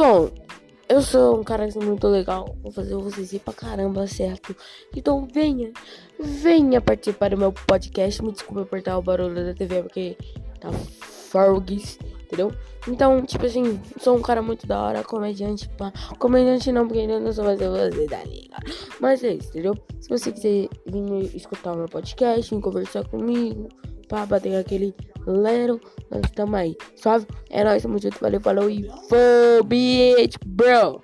Bom, eu sou um cara muito legal. Vou fazer vocês ir pra caramba, certo? Então venha, venha participar do meu podcast. Me desculpa apertar o barulho da TV porque tá fogues, entendeu? Então, tipo assim, sou um cara muito da hora, comediante, pá. Comediante não, porque ainda não sou mais você da liga. Mas é isso, entendeu? Se você quiser vir escutar o meu podcast, vir conversar comigo, pá, bater aquele lero, nós estamos aí. Suave? É nóis, tamo junto, valeu, falou e foi, bitch, bro!